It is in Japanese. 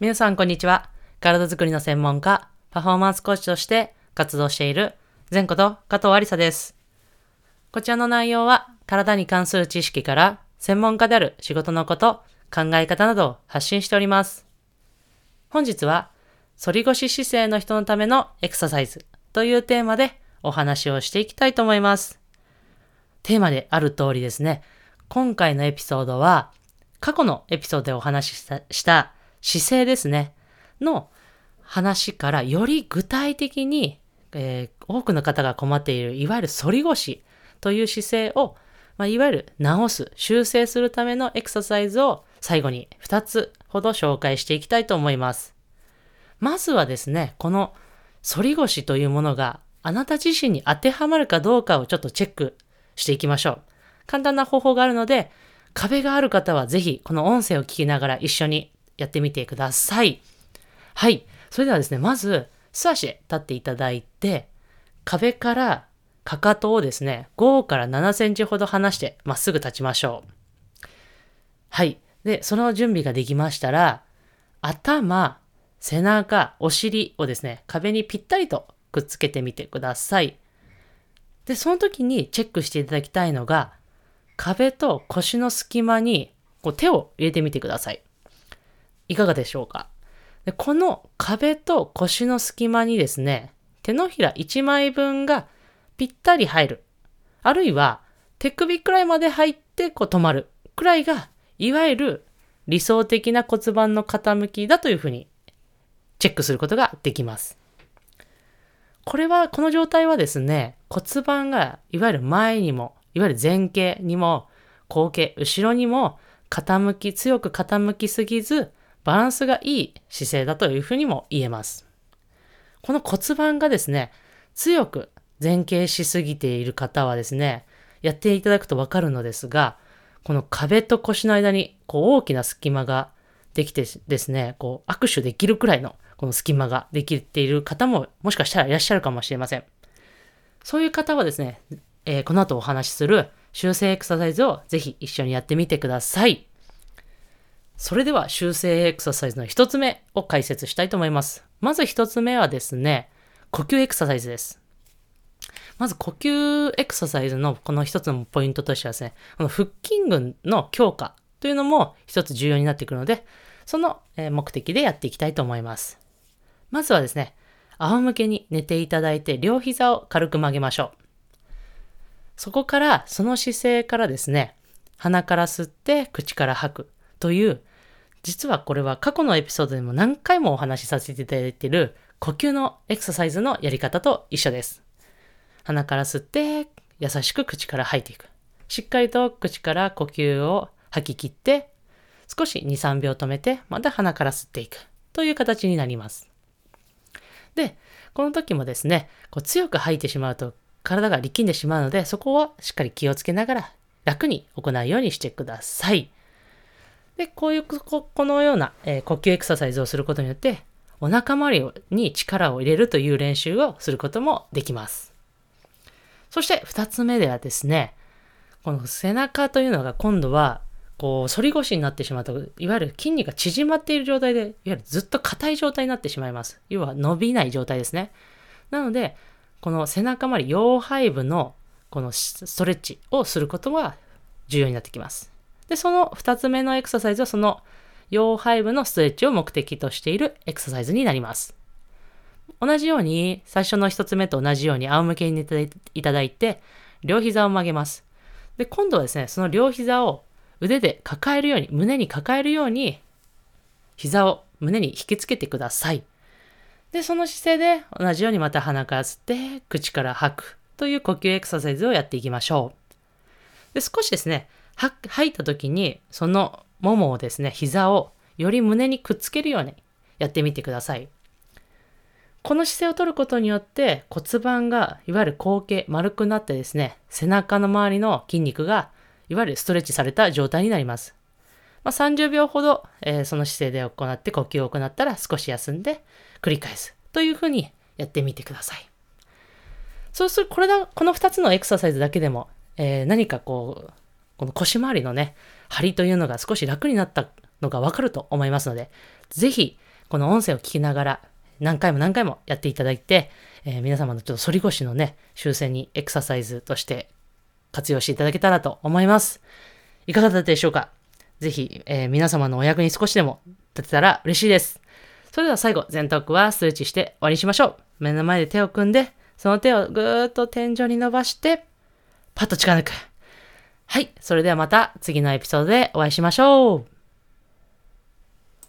皆さんこんにちは。体づくりの専門家、パフォーマンスコーチとして活動している前こと加藤ありさです。こちらの内容は体に関する知識から専門家である仕事のこと、考え方などを発信しております。本日は、反り腰姿勢の人のためのエクササイズというテーマでお話をしていきたいと思います。テーマである通りですね、今回のエピソードは、過去のエピソードでお話ししたした姿勢ですね、の話からより具体的に、えー多くの方が困っている、いわゆる反り腰という姿勢を、まあ、いわゆる直す、修正するためのエクササイズを最後に2つほど紹介していきたいと思います。まずはですね、この反り腰というものがあなた自身に当てはまるかどうかをちょっとチェックしていきましょう。簡単な方法があるので、壁がある方はぜひこの音声を聞きながら一緒にやってみてください。はい。それではですね、まず素足で立っていただいて、壁からかかとをですね、5から7センチほど離してまっすぐ立ちましょう。はい。で、その準備ができましたら、頭、背中、お尻をですね、壁にぴったりとくっつけてみてください。で、その時にチェックしていただきたいのが、壁と腰の隙間にこう手を入れてみてください。いかがでしょうか？でこの壁と腰の隙間にですね、手のひら1枚分がぴったり入る。あるいは手首くらいまで入ってこう止まるくらいが、いわゆる理想的な骨盤の傾きだというふうにチェックすることができます。これは、この状態はですね、骨盤がいわゆる前にも、いわゆる前傾にも、後傾、後ろにも傾き、強く傾きすぎず、バランスがいい姿勢だというふうにも言えます。この骨盤がですね、強く前傾しすぎている方はですね、やっていただくとわかるのですが、この壁と腰の間にこう大きな隙間ができてですね、こう握手できるくらいのこの隙間ができている方ももしかしたらいらっしゃるかもしれません。そういう方はですね、えーこの後お話しする修正エクササイズをぜひ一緒にやってみてください。それでは修正エクササイズの一つ目を解説したいと思います。まず一つ目はですね、呼吸エクササイズです。まず呼吸エクササイズのこの一つのポイントとしてはですね、この腹筋群の強化というのも一つ重要になってくるので、その目的でやっていきたいと思います。まずはですね、仰向けに寝ていただいて両膝を軽く曲げましょう。そこから、その姿勢からですね、鼻から吸って口から吐くという、実はこれは過去のエピソードでも何回もお話しさせていただいている呼吸のエクササイズのやり方と一緒です。鼻から吸って優しく口から吐いていく。しっかりと口から呼吸を吐き切って少し2、3秒止めてまた鼻から吸っていくという形になります。で、この時もですね、こう強く吐いてしまうと体が力んでしまうので、そこはしっかり気をつけながら楽に行うようにしてください。で、こういうこ、このような、えー呼吸エクササイズをすることによって、お腹周りに力を入れるという練習をすることもできます。そして二つ目ではですね、この背中というのが今度は、こう、反り腰になってしまうと、いわゆる筋肉が縮まっている状態で、いわゆるずっと硬い状態になってしまいます。要は伸びない状態ですね。なので、この背中周り、腰背部のこのストレッチをすることが重要になってきます。で、その二つ目のエクササイズはその腰背部のストレッチを目的としているエクササイズになります。同じように、最初の一つ目と同じように仰向けに寝ていただいて、両膝を曲げます。で、今度はですね、その両膝を腕で抱えるように、胸に抱えるように、膝を胸に引きつけてください。で、その姿勢で同じようにまた鼻から吸って、口から吐くという呼吸エクササイズをやっていきましょう。で、少しですね、吐いた時に、そのももをですね、膝をより胸にくっつけるようにやってみてください。この姿勢を取ることによって骨盤がいわゆる後傾丸くなってですね、背中の周りの筋肉がいわゆるストレッチされた状態になります。まあ、30秒ほど、えーその姿勢で行って呼吸を行ったら少し休んで繰り返すというふうにやってみてください。そうするこれだこの2つのエクササイズだけでも、えー何かこうこの腰回りのね張りというのが少し楽になったのがわかると思いますので、ぜひ、この音声を聞きながら、何回も何回もやっていただいて、えー皆様のちょっと反り腰のね、修正にエクササイズとして活用していただけたらと思います。いかがだったでしょうか？ぜひ、えー皆様のお役に少しでも立てたら嬉しいです。それでは最後、全トークはストレッチして終わりにしましょう。目の前で手を組んで、その手をぐーっと天井に伸ばして、パッと力抜く。はい。それではまた次のエピソードでお会いしましょう。